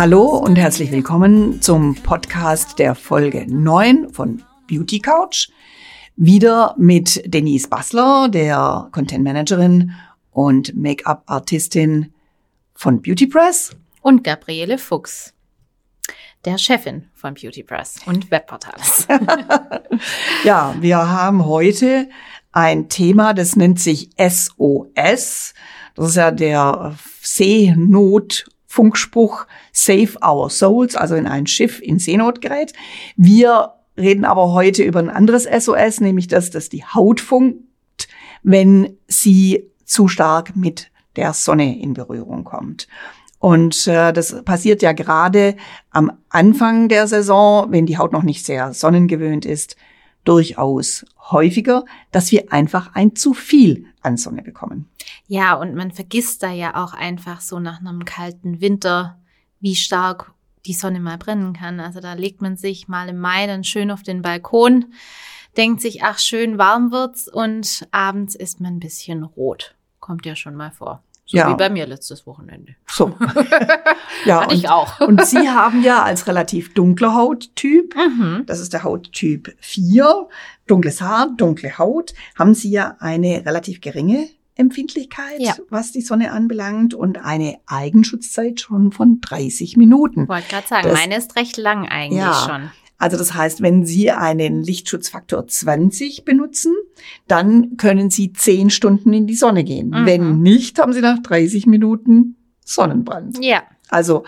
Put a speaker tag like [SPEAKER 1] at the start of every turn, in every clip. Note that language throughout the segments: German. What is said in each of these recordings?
[SPEAKER 1] Hallo und herzlich willkommen zum Podcast der Folge 9 von Beauty Couch. Wieder mit Denise Bassler, der Content Managerin und Make-up-Artistin von Beauty Press.
[SPEAKER 2] Und Gabriele Fuchs, der Chefin von Beauty Press und Webportales.
[SPEAKER 1] ja, wir haben heute ein Thema, das nennt sich SOS. Das ist ja der Seenotfunkspruch Save Our Souls, also in ein Schiff in Seenot gerät. Wir reden aber heute über ein anderes SOS, nämlich das, dass die Haut funkt, wenn sie zu stark mit der Sonne in Berührung kommt. Und äh, das passiert ja gerade am Anfang der Saison, wenn die Haut noch nicht sehr sonnengewöhnt ist, durchaus häufiger, dass wir einfach ein zu viel an Sonne bekommen.
[SPEAKER 2] Ja, und man vergisst da ja auch einfach so nach einem kalten Winter, wie stark die Sonne mal brennen kann. Also da legt man sich mal im Mai dann schön auf den Balkon, denkt sich, ach, schön warm wird's und abends ist man ein bisschen rot. Kommt ja schon mal vor. So ja. wie bei mir letztes Wochenende.
[SPEAKER 1] So. ja,
[SPEAKER 2] Hatte ich auch.
[SPEAKER 1] und Sie haben ja als relativ dunkler Hauttyp, mhm. das ist der Hauttyp 4, dunkles Haar, dunkle Haut, haben Sie ja eine relativ geringe Empfindlichkeit, ja. was die Sonne anbelangt und eine Eigenschutzzeit schon von 30 Minuten.
[SPEAKER 2] Wollte gerade sagen, das, meine ist recht lang eigentlich ja, schon.
[SPEAKER 1] Also das heißt, wenn Sie einen Lichtschutzfaktor 20 benutzen, dann können Sie 10 Stunden in die Sonne gehen. Mhm. Wenn nicht, haben Sie nach 30 Minuten Sonnenbrand.
[SPEAKER 2] Ja.
[SPEAKER 1] Also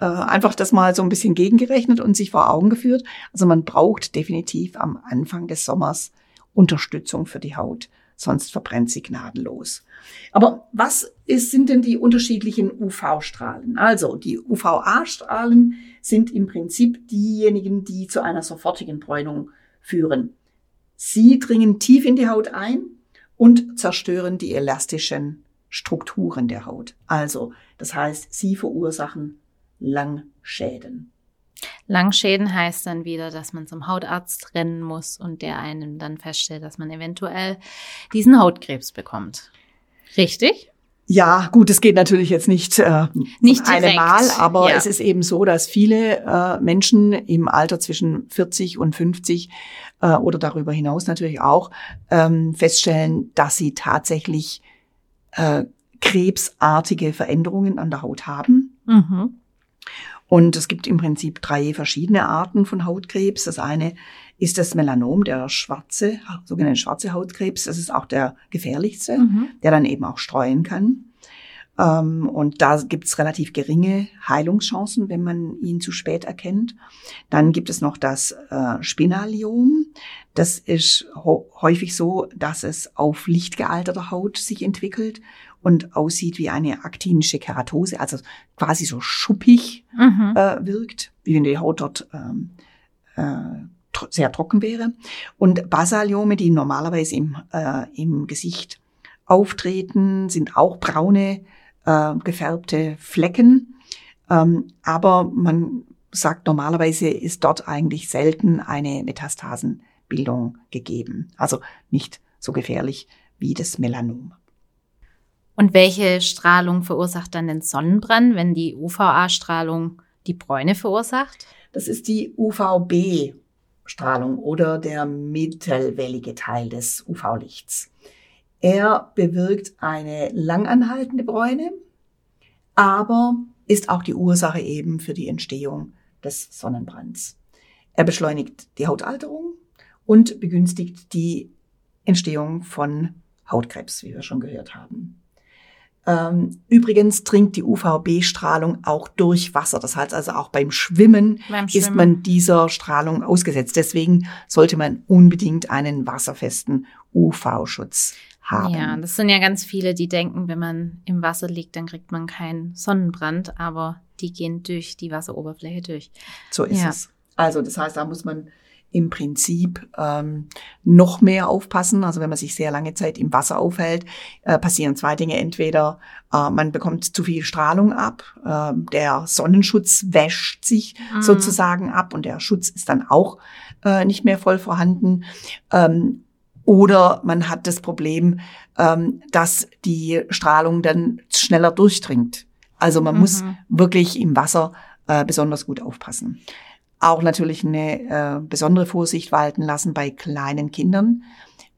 [SPEAKER 1] äh, einfach das mal so ein bisschen gegengerechnet und sich vor Augen geführt. Also man braucht definitiv am Anfang des Sommers Unterstützung für die Haut, sonst verbrennt sie gnadenlos. Aber was ist, sind denn die unterschiedlichen UV-Strahlen? Also die UVA-Strahlen sind im Prinzip diejenigen, die zu einer sofortigen Bräunung führen. Sie dringen tief in die Haut ein und zerstören die elastischen Strukturen der Haut. Also, das heißt, sie verursachen Langschäden.
[SPEAKER 2] Langschäden heißt dann wieder, dass man zum Hautarzt rennen muss und der einem dann feststellt, dass man eventuell diesen Hautkrebs bekommt. Richtig?
[SPEAKER 1] Ja, gut, es geht natürlich jetzt nicht, äh, nicht einem Mal, aber ja. es ist eben so, dass viele äh, Menschen im Alter zwischen 40 und 50 äh, oder darüber hinaus natürlich auch ähm, feststellen, dass sie tatsächlich äh, krebsartige Veränderungen an der Haut haben. Mhm. Und es gibt im Prinzip drei verschiedene Arten von Hautkrebs. Das eine ist das Melanom, der schwarze, sogenannte schwarze Hautkrebs. Das ist auch der gefährlichste, mhm. der dann eben auch streuen kann. Ähm, und da gibt es relativ geringe Heilungschancen, wenn man ihn zu spät erkennt. Dann gibt es noch das äh, Spinaliom. Das ist häufig so, dass es auf lichtgealterter Haut sich entwickelt und aussieht wie eine aktinische Keratose, also quasi so schuppig mhm. äh, wirkt, wie wenn die Haut dort ähm, äh, tr sehr trocken wäre. Und Basaliome, die normalerweise im, äh, im Gesicht auftreten, sind auch braune, äh, gefärbte Flecken. Ähm, aber man sagt, normalerweise ist dort eigentlich selten eine Metastasenbildung gegeben. Also nicht so gefährlich wie das Melanom.
[SPEAKER 2] Und welche Strahlung verursacht dann den Sonnenbrand, wenn die UVA-Strahlung die Bräune verursacht?
[SPEAKER 1] Das ist die UVB-Strahlung oder der mittelwellige Teil des UV-Lichts. Er bewirkt eine langanhaltende Bräune, aber ist auch die Ursache eben für die Entstehung des Sonnenbrands. Er beschleunigt die Hautalterung und begünstigt die Entstehung von Hautkrebs, wie wir schon gehört haben. Ähm, übrigens dringt die UVB-Strahlung auch durch Wasser. Das heißt also auch beim Schwimmen, beim Schwimmen, ist man dieser Strahlung ausgesetzt. Deswegen sollte man unbedingt einen wasserfesten UV-Schutz haben.
[SPEAKER 2] Ja, das sind ja ganz viele, die denken, wenn man im Wasser liegt, dann kriegt man keinen Sonnenbrand, aber die gehen durch die Wasseroberfläche durch.
[SPEAKER 1] So ist ja. es. Also das heißt, da muss man im Prinzip ähm, noch mehr aufpassen. Also wenn man sich sehr lange Zeit im Wasser aufhält, äh, passieren zwei Dinge. Entweder äh, man bekommt zu viel Strahlung ab, äh, der Sonnenschutz wäscht sich mhm. sozusagen ab und der Schutz ist dann auch äh, nicht mehr voll vorhanden. Ähm, oder man hat das Problem, ähm, dass die Strahlung dann schneller durchdringt. Also man mhm. muss wirklich im Wasser äh, besonders gut aufpassen. Auch natürlich eine äh, besondere Vorsicht walten lassen bei kleinen Kindern.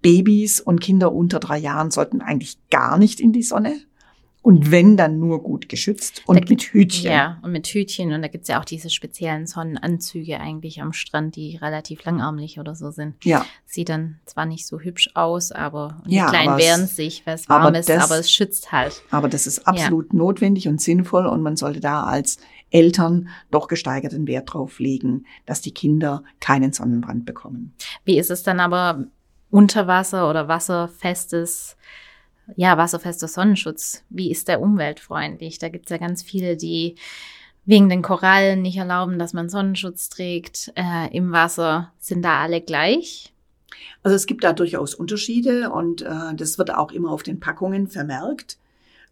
[SPEAKER 1] Babys und Kinder unter drei Jahren sollten eigentlich gar nicht in die Sonne. Und wenn, dann nur gut geschützt und da mit Hütchen.
[SPEAKER 2] Ja, und mit Hütchen. Und da gibt's ja auch diese speziellen Sonnenanzüge eigentlich am Strand, die relativ langarmlich oder so sind.
[SPEAKER 1] Ja.
[SPEAKER 2] Sieht dann zwar nicht so hübsch aus, aber die ja, kleinen wehren sich, weil es warm
[SPEAKER 1] aber
[SPEAKER 2] ist, das, aber es schützt halt.
[SPEAKER 1] Aber das ist absolut ja. notwendig und sinnvoll und man sollte da als Eltern doch gesteigerten Wert drauf legen, dass die Kinder keinen Sonnenbrand bekommen.
[SPEAKER 2] Wie ist es dann aber unter Wasser oder wasserfestes ja, wasserfester Sonnenschutz, wie ist der umweltfreundlich? Da gibt's ja ganz viele, die wegen den Korallen nicht erlauben, dass man Sonnenschutz trägt äh, im Wasser. Sind da alle gleich?
[SPEAKER 1] Also es gibt da durchaus Unterschiede und äh, das wird auch immer auf den Packungen vermerkt,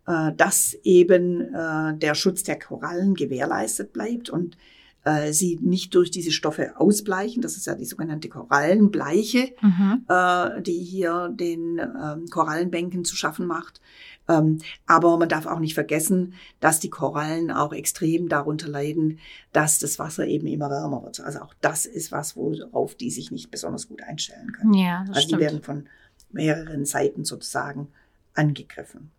[SPEAKER 1] äh, dass eben äh, der Schutz der Korallen gewährleistet bleibt und äh, sie nicht durch diese Stoffe ausbleichen. Das ist ja die sogenannte Korallenbleiche, mhm. äh, die hier den ähm, Korallenbänken zu schaffen macht. Ähm, aber man darf auch nicht vergessen, dass die Korallen auch extrem darunter leiden, dass das Wasser eben immer wärmer wird. Also auch das ist was, worauf die sich nicht besonders gut einstellen können.
[SPEAKER 2] Ja,
[SPEAKER 1] das also stimmt. die werden von mehreren Seiten sozusagen angegriffen.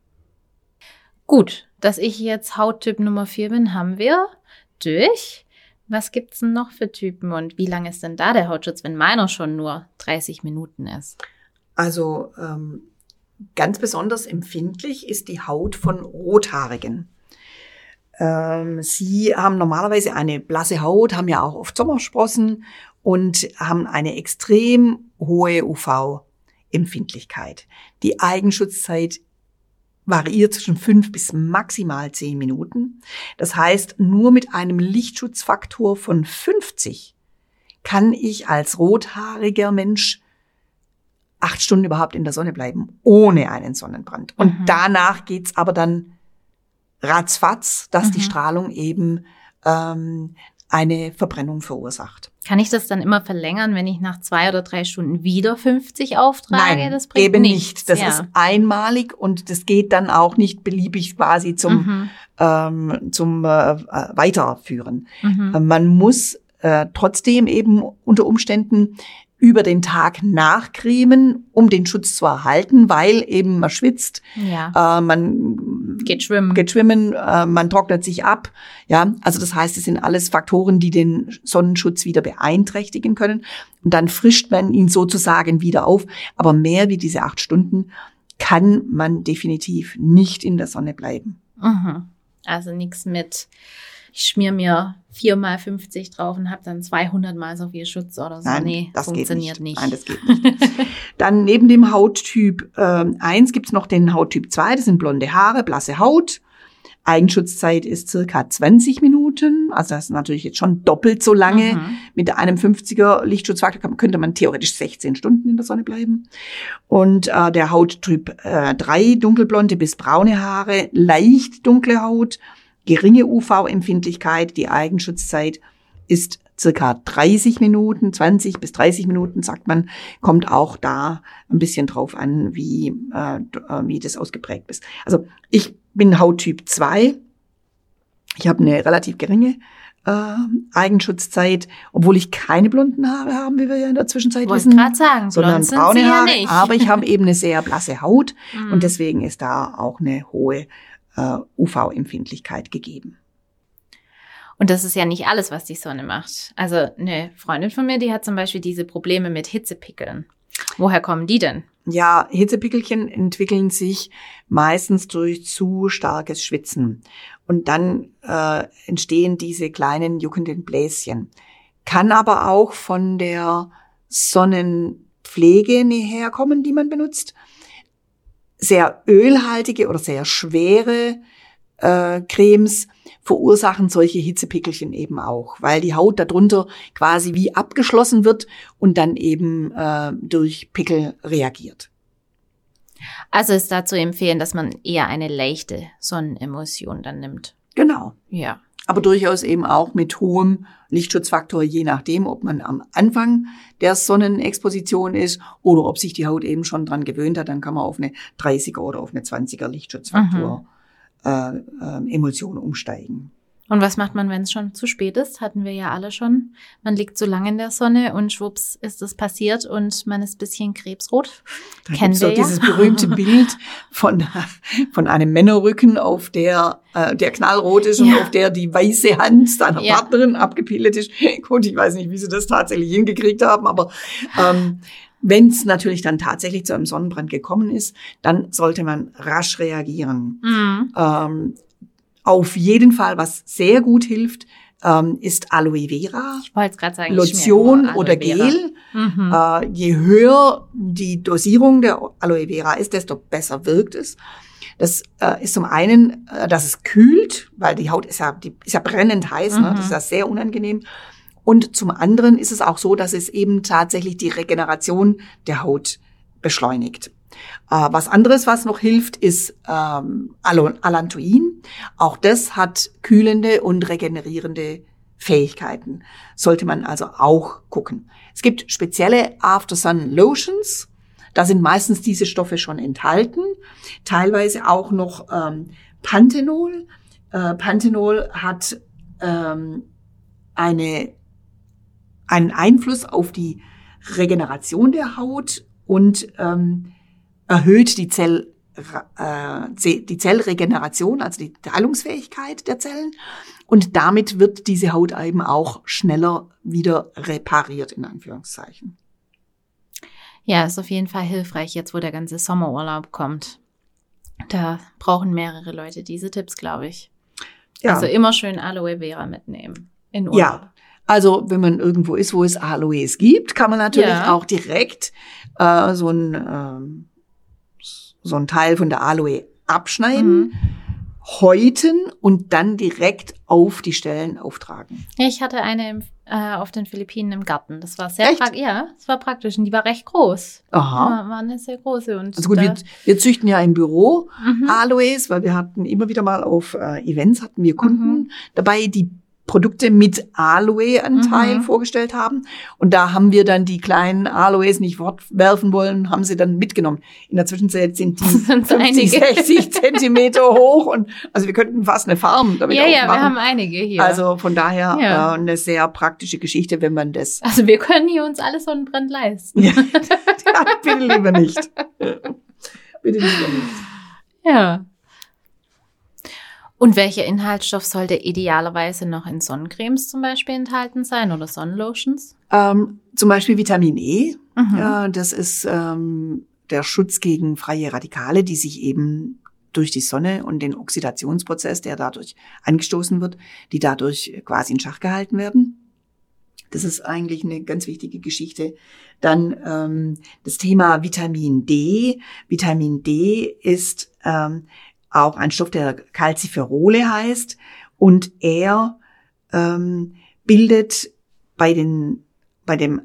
[SPEAKER 2] Gut, dass ich jetzt Hauttyp Nummer 4 bin, haben wir durch. Was gibt's denn noch für Typen und wie lange ist denn da der Hautschutz, wenn meiner schon nur 30 Minuten ist?
[SPEAKER 1] Also ähm, ganz besonders empfindlich ist die Haut von Rothaarigen. Ähm, sie haben normalerweise eine blasse Haut, haben ja auch oft Sommersprossen und haben eine extrem hohe UV-Empfindlichkeit. Die Eigenschutzzeit variiert zwischen fünf bis maximal zehn Minuten. Das heißt, nur mit einem Lichtschutzfaktor von 50 kann ich als rothaariger Mensch acht Stunden überhaupt in der Sonne bleiben, ohne einen Sonnenbrand. Und mhm. danach geht's aber dann ratzfatz, dass mhm. die Strahlung eben ähm, eine Verbrennung verursacht.
[SPEAKER 2] Kann ich das dann immer verlängern, wenn ich nach zwei oder drei Stunden wieder 50 auftrage?
[SPEAKER 1] Nein, das bringt eben nichts. nicht. Das ja. ist einmalig und das geht dann auch nicht beliebig quasi zum, mhm. ähm, zum äh, Weiterführen. Mhm. Man muss äh, trotzdem eben unter Umständen über den Tag nachcremen, um den Schutz zu erhalten, weil eben man schwitzt,
[SPEAKER 2] ja.
[SPEAKER 1] äh, man
[SPEAKER 2] geht schwimmen,
[SPEAKER 1] geht schwimmen äh, man trocknet sich ab. Ja, also das heißt, es sind alles Faktoren, die den Sonnenschutz wieder beeinträchtigen können. Und dann frischt man ihn sozusagen wieder auf. Aber mehr wie diese acht Stunden kann man definitiv nicht in der Sonne bleiben.
[SPEAKER 2] Mhm. Also nichts mit ich schmier mir viermal 50 drauf und habe dann 200 mal so viel Schutz oder so.
[SPEAKER 1] Nein, nee, das funktioniert nicht. nicht. Nein, das geht nicht. dann neben dem Hauttyp äh, 1 gibt's noch den Hauttyp 2, das sind blonde Haare, blasse Haut. Eigenschutzzeit ist circa 20 Minuten, also das ist natürlich jetzt schon doppelt so lange. Mhm. Mit einem 50er Lichtschutzfaktor könnte man theoretisch 16 Stunden in der Sonne bleiben. Und äh, der Hauttyp äh, 3, dunkelblonde bis braune Haare, leicht dunkle Haut, geringe UV-Empfindlichkeit. Die Eigenschutzzeit ist circa 30 Minuten, 20 bis 30 Minuten, sagt man, kommt auch da ein bisschen drauf an, wie, äh, wie das ausgeprägt ist. Also ich bin Hauttyp 2. Ich habe eine relativ geringe äh, Eigenschutzzeit, obwohl ich keine blonden Haare habe, wie wir ja in der Zwischenzeit
[SPEAKER 2] Wollte
[SPEAKER 1] wissen,
[SPEAKER 2] sagen,
[SPEAKER 1] sondern braune Haare. Ja aber ich habe eben eine sehr blasse Haut und deswegen ist da auch eine hohe äh, UV-Empfindlichkeit gegeben.
[SPEAKER 2] Und das ist ja nicht alles, was die Sonne macht. Also eine Freundin von mir, die hat zum Beispiel diese Probleme mit Hitzepickeln. Woher kommen die denn?
[SPEAKER 1] Ja, Hitzepickelchen entwickeln sich meistens durch zu starkes Schwitzen. Und dann äh, entstehen diese kleinen juckenden Bläschen. Kann aber auch von der Sonnenpflege herkommen, die man benutzt sehr ölhaltige oder sehr schwere äh, Cremes verursachen solche Hitzepickelchen eben auch, weil die Haut darunter quasi wie abgeschlossen wird und dann eben äh, durch Pickel reagiert.
[SPEAKER 2] Also ist da zu empfehlen, dass man eher eine leichte Sonnenemulsion dann nimmt.
[SPEAKER 1] Genau.
[SPEAKER 2] Ja
[SPEAKER 1] aber durchaus eben auch mit hohem Lichtschutzfaktor, je nachdem, ob man am Anfang der Sonnenexposition ist oder ob sich die Haut eben schon dran gewöhnt hat, dann kann man auf eine 30er oder auf eine 20er Lichtschutzfaktor mhm. äh, äh, Emulsion umsteigen.
[SPEAKER 2] Und was macht man, wenn es schon zu spät ist? Hatten wir ja alle schon. Man liegt so lange in der Sonne und schwupps ist es passiert und man ist bisschen krebsrot.
[SPEAKER 1] Da Kennen wir so ja. dieses berühmte Bild von, von einem Männerrücken, auf der äh, der knallrot ist ja. und auf der die weiße Hand seiner ja. Partnerin abgebildet ist. Gut, ich weiß nicht, wie sie das tatsächlich hingekriegt haben, aber ähm, wenn es natürlich dann tatsächlich zu einem Sonnenbrand gekommen ist, dann sollte man rasch reagieren. Mhm. Ähm, auf jeden Fall, was sehr gut hilft, ähm, ist Aloe Vera.
[SPEAKER 2] Sagen,
[SPEAKER 1] Lotion oder Gel. Mhm. Äh, je höher die Dosierung der Aloe Vera ist, desto besser wirkt es. Das äh, ist zum einen, äh, dass es kühlt, weil die Haut ist ja, die ist ja brennend heiß, mhm. ne? das ist ja sehr unangenehm. Und zum anderen ist es auch so, dass es eben tatsächlich die Regeneration der Haut beschleunigt. Äh, was anderes, was noch hilft, ist ähm, Allantoin. Auch das hat kühlende und regenerierende Fähigkeiten. Sollte man also auch gucken. Es gibt spezielle After-Sun Lotions. Da sind meistens diese Stoffe schon enthalten. Teilweise auch noch ähm, Panthenol. Äh, Panthenol hat ähm, eine, einen Einfluss auf die Regeneration der Haut und ähm, erhöht die, Zell, äh, die Zellregeneration, also die Teilungsfähigkeit der Zellen. Und damit wird diese Haut eben auch schneller wieder repariert, in Anführungszeichen.
[SPEAKER 2] Ja, ist auf jeden Fall hilfreich, jetzt wo der ganze Sommerurlaub kommt. Da brauchen mehrere Leute diese Tipps, glaube ich. Ja. Also immer schön Aloe Vera mitnehmen in Urlaub. Ja,
[SPEAKER 1] also wenn man irgendwo ist, wo es Aloes gibt, kann man natürlich ja. auch direkt äh, so ein ähm, so ein Teil von der Aloe abschneiden, mhm. häuten und dann direkt auf die Stellen auftragen.
[SPEAKER 2] Ich hatte eine im, äh, auf den Philippinen im Garten. Das war sehr praktisch. Ja, das war praktisch und die war recht groß. Aha. War, war eine sehr große. Und
[SPEAKER 1] also gut, wir, wir züchten ja im Büro mhm. Aloes, weil wir hatten immer wieder mal auf äh, Events hatten wir Kunden mhm. dabei, die Produkte mit Aloe-Anteil mhm. vorgestellt haben. Und da haben wir dann die kleinen Aloes nicht werfen wollen, haben sie dann mitgenommen. In der Zwischenzeit sind die 50, 60 Zentimeter hoch und also wir könnten fast eine Farm damit
[SPEAKER 2] Ja, ja, wir haben einige hier.
[SPEAKER 1] Also von daher ja. äh, eine sehr praktische Geschichte, wenn man das.
[SPEAKER 2] Also wir können hier uns alles Sonnenbrand leisten. ja,
[SPEAKER 1] bitte lieber nicht. bitte lieber nicht.
[SPEAKER 2] Ja. Und welcher Inhaltsstoff sollte idealerweise noch in Sonnencremes zum Beispiel enthalten sein oder Sonnenlotions?
[SPEAKER 1] Ähm, zum Beispiel Vitamin E. Mhm. Ja, das ist ähm, der Schutz gegen freie Radikale, die sich eben durch die Sonne und den Oxidationsprozess, der dadurch angestoßen wird, die dadurch quasi in Schach gehalten werden. Das ist eigentlich eine ganz wichtige Geschichte. Dann ähm, das Thema Vitamin D. Vitamin D ist ähm, auch ein Stoff, der Calciferole heißt. Und er ähm, bildet bei, den, bei dem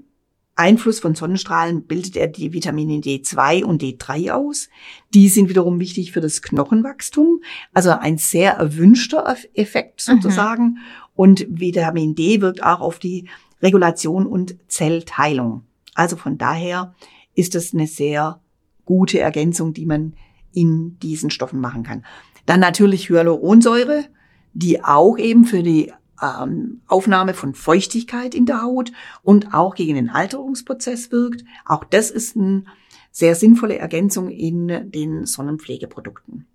[SPEAKER 1] Einfluss von Sonnenstrahlen bildet er die Vitamine D2 und D3 aus. Die sind wiederum wichtig für das Knochenwachstum. Also ein sehr erwünschter Effekt mhm. sozusagen. Mhm. Und Vitamin D wirkt auch auf die Regulation und Zellteilung. Also von daher ist es eine sehr gute Ergänzung, die man in diesen Stoffen machen kann. Dann natürlich Hyaluronsäure, die auch eben für die ähm, Aufnahme von Feuchtigkeit in der Haut und auch gegen den Alterungsprozess wirkt. Auch das ist eine sehr sinnvolle Ergänzung in den Sonnenpflegeprodukten.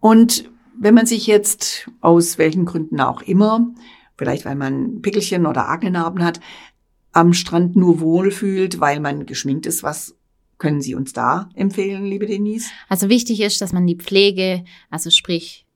[SPEAKER 1] Und wenn man sich jetzt aus welchen Gründen auch immer, vielleicht weil man Pickelchen oder Aknenarben hat, am Strand nur wohlfühlt, weil man geschminkt ist, was können Sie uns da empfehlen, liebe Denise?
[SPEAKER 2] Also wichtig ist, dass man die Pflege, also sprich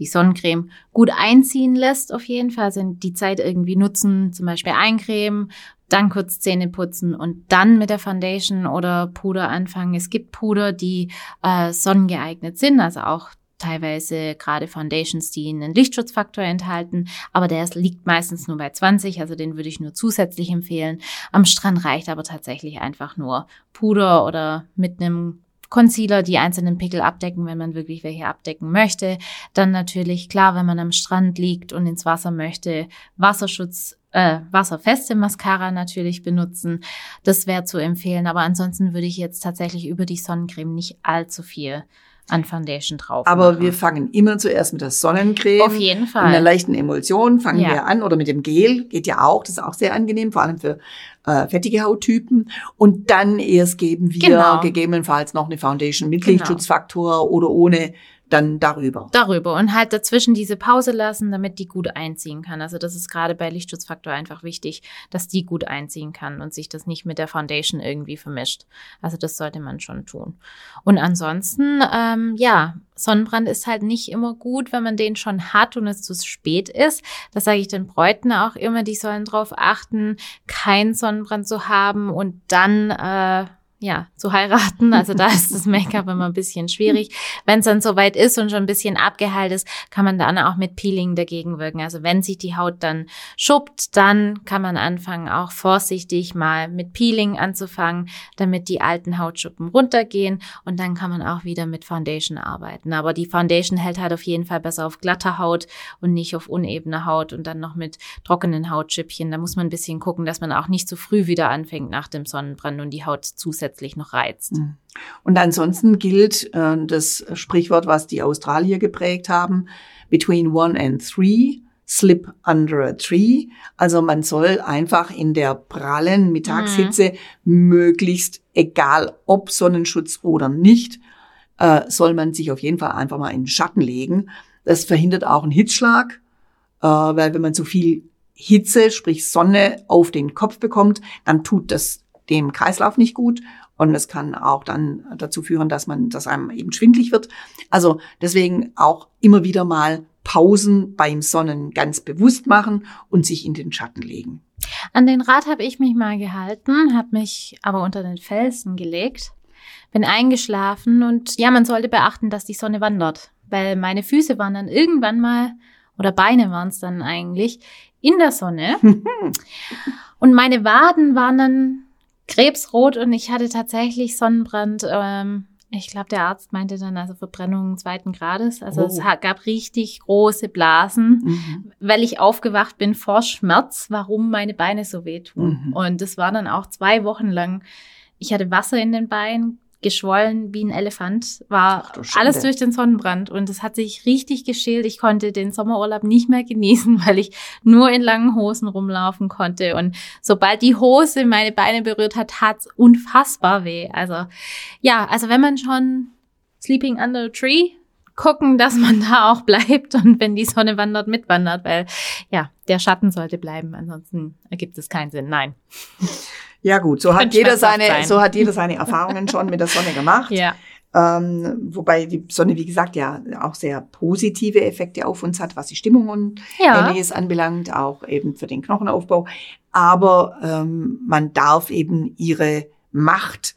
[SPEAKER 2] die Sonnencreme, gut einziehen lässt auf jeden Fall. Also die Zeit irgendwie nutzen, zum Beispiel eincremen, dann kurz Zähne putzen und dann mit der Foundation oder Puder anfangen. Es gibt Puder, die äh, sonnengeeignet sind, also auch teilweise gerade Foundations, die einen Lichtschutzfaktor enthalten, aber der liegt meistens nur bei 20, also den würde ich nur zusätzlich empfehlen. Am Strand reicht aber tatsächlich einfach nur Puder oder mit einem Concealer die einzelnen Pickel abdecken, wenn man wirklich welche abdecken möchte. Dann natürlich, klar, wenn man am Strand liegt und ins Wasser möchte, Wasserschutz äh, wasserfeste Mascara natürlich benutzen. Das wäre zu empfehlen. Aber ansonsten würde ich jetzt tatsächlich über die Sonnencreme nicht allzu viel an Foundation drauf.
[SPEAKER 1] Aber machen. wir fangen immer zuerst mit der Sonnencreme.
[SPEAKER 2] Auf jeden Fall.
[SPEAKER 1] In einer leichten Emulsion fangen ja. wir an oder mit dem Gel geht ja auch. Das ist auch sehr angenehm, vor allem für äh, fettige Hauttypen. Und dann erst geben wir genau. gegebenenfalls noch eine Foundation mit genau. Lichtschutzfaktor oder ohne dann darüber.
[SPEAKER 2] Darüber und halt dazwischen diese Pause lassen, damit die gut einziehen kann. Also das ist gerade bei Lichtschutzfaktor einfach wichtig, dass die gut einziehen kann und sich das nicht mit der Foundation irgendwie vermischt. Also das sollte man schon tun. Und ansonsten, ähm, ja, Sonnenbrand ist halt nicht immer gut, wenn man den schon hat und es zu spät ist. Das sage ich den Bräuten auch immer, die sollen darauf achten, keinen Sonnenbrand zu haben und dann äh, ja, zu heiraten. Also da ist das Make-up immer ein bisschen schwierig. Wenn es dann soweit ist und schon ein bisschen abgeheilt ist, kann man dann auch mit Peeling dagegen wirken. Also wenn sich die Haut dann schuppt, dann kann man anfangen, auch vorsichtig mal mit Peeling anzufangen, damit die alten Hautschuppen runtergehen und dann kann man auch wieder mit Foundation arbeiten. Aber die Foundation hält halt auf jeden Fall besser auf glatter Haut und nicht auf unebene Haut und dann noch mit trockenen Hautschüppchen. Da muss man ein bisschen gucken, dass man auch nicht zu früh wieder anfängt nach dem Sonnenbrand und die Haut zusätzlich zusätzlich noch reizt. Mhm.
[SPEAKER 1] Und ansonsten gilt äh, das Sprichwort, was die Australier geprägt haben, between one and three, slip under a tree. Also man soll einfach in der prallen Mittagshitze mhm. möglichst, egal ob Sonnenschutz oder nicht, äh, soll man sich auf jeden Fall einfach mal in den Schatten legen. Das verhindert auch einen Hitzschlag, äh, weil wenn man zu viel Hitze, sprich Sonne auf den Kopf bekommt, dann tut das dem Kreislauf nicht gut und es kann auch dann dazu führen, dass man, dass einem eben schwindlig wird. Also deswegen auch immer wieder mal Pausen beim Sonnen ganz bewusst machen und sich in den Schatten legen.
[SPEAKER 2] An den Rat habe ich mich mal gehalten, habe mich aber unter den Felsen gelegt, bin eingeschlafen und ja, man sollte beachten, dass die Sonne wandert, weil meine Füße waren dann irgendwann mal oder Beine waren es dann eigentlich in der Sonne und meine Waden waren dann krebsrot und ich hatte tatsächlich Sonnenbrand. Ähm, ich glaube, der Arzt meinte dann also Verbrennung zweiten Grades. Also oh. es gab richtig große Blasen, mhm. weil ich aufgewacht bin vor Schmerz, warum meine Beine so wehtun. Mhm. Und das war dann auch zwei Wochen lang. Ich hatte Wasser in den Beinen, geschwollen wie ein Elefant, war alles durch den Sonnenbrand und es hat sich richtig geschält. Ich konnte den Sommerurlaub nicht mehr genießen, weil ich nur in langen Hosen rumlaufen konnte und sobald die Hose meine Beine berührt hat, hat's unfassbar weh. Also ja, also wenn man schon Sleeping Under a Tree gucken, dass man da auch bleibt und wenn die Sonne wandert, mitwandert, weil ja, der Schatten sollte bleiben, ansonsten ergibt es keinen Sinn. Nein.
[SPEAKER 1] Ja gut, so hat jeder seine, sein. so hat jeder seine Erfahrungen schon mit der Sonne gemacht.
[SPEAKER 2] Ja.
[SPEAKER 1] Ähm, wobei die Sonne, wie gesagt, ja auch sehr positive Effekte auf uns hat, was die Stimmung und ja. ähnliches anbelangt, auch eben für den Knochenaufbau. Aber ähm, man darf eben ihre Macht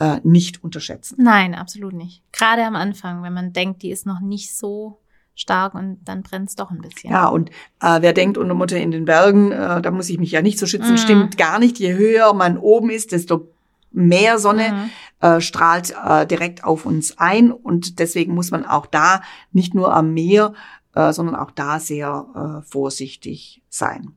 [SPEAKER 1] äh, nicht unterschätzen.
[SPEAKER 2] Nein, absolut nicht. Gerade am Anfang, wenn man denkt, die ist noch nicht so stark und dann brennt es doch ein bisschen.
[SPEAKER 1] Ja, und äh, wer denkt, unter Mutter in den Bergen, äh, da muss ich mich ja nicht so schützen, mm. stimmt gar nicht. Je höher man oben ist, desto mehr Sonne mm. äh, strahlt äh, direkt auf uns ein und deswegen muss man auch da nicht nur am Meer, äh, sondern auch da sehr äh, vorsichtig sein.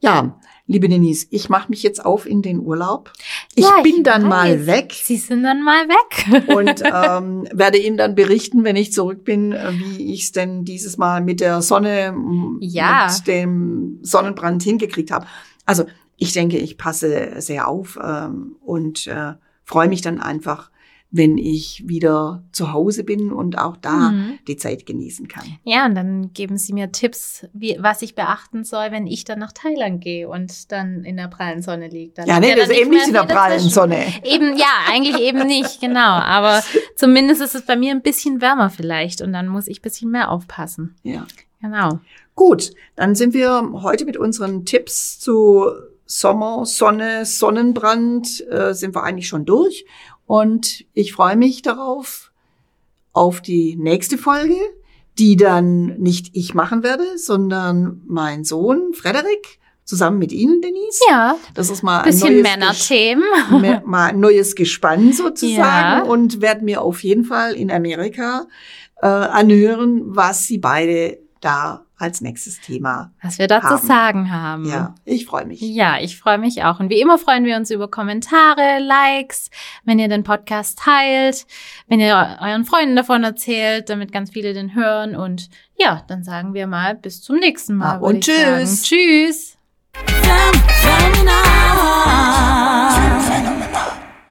[SPEAKER 1] Ja, liebe Denise, ich mache mich jetzt auf in den Urlaub. Ich ja, bin ich dann weiß. mal weg.
[SPEAKER 2] Sie sind dann mal weg.
[SPEAKER 1] und ähm, werde Ihnen dann berichten, wenn ich zurück bin, wie ich es denn dieses Mal mit der Sonne, ja. mit dem Sonnenbrand hingekriegt habe. Also ich denke, ich passe sehr auf ähm, und äh, freue mich dann einfach, wenn ich wieder zu Hause bin und auch da mhm. die Zeit genießen kann.
[SPEAKER 2] Ja, und dann geben Sie mir Tipps, wie, was ich beachten soll, wenn ich dann nach Thailand gehe und dann in der prallen Sonne liegt.
[SPEAKER 1] ja, nee, das ist eben nicht in der prallen Sonne.
[SPEAKER 2] Eben, ja, eigentlich eben nicht, genau. Aber zumindest ist es bei mir ein bisschen wärmer vielleicht und dann muss ich ein bisschen mehr aufpassen.
[SPEAKER 1] Ja.
[SPEAKER 2] Genau.
[SPEAKER 1] Gut, dann sind wir heute mit unseren Tipps zu Sommer, Sonne, Sonnenbrand, äh, sind wir eigentlich schon durch. Und ich freue mich darauf, auf die nächste Folge, die dann nicht ich machen werde, sondern mein Sohn Frederik zusammen mit Ihnen, Denise.
[SPEAKER 2] Ja.
[SPEAKER 1] Das ist mal
[SPEAKER 2] ein bisschen Männerthemen.
[SPEAKER 1] mal ein neues Gespann sozusagen ja. und werden mir auf jeden Fall in Amerika äh, anhören, was Sie beide da als nächstes Thema.
[SPEAKER 2] Was wir dazu haben. sagen haben.
[SPEAKER 1] Ja, ich freue mich.
[SPEAKER 2] Ja, ich freue mich auch. Und wie immer freuen wir uns über Kommentare, Likes, wenn ihr den Podcast teilt, wenn ihr euren Freunden davon erzählt, damit ganz viele den hören. Und ja, dann sagen wir mal bis zum nächsten Mal.
[SPEAKER 1] Ja, und tschüss.
[SPEAKER 2] Tschüss. Phänomenal. Phänomenal.